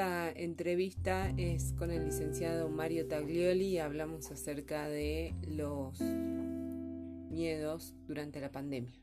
esta entrevista es con el licenciado Mario Taglioli y hablamos acerca de los miedos durante la pandemia.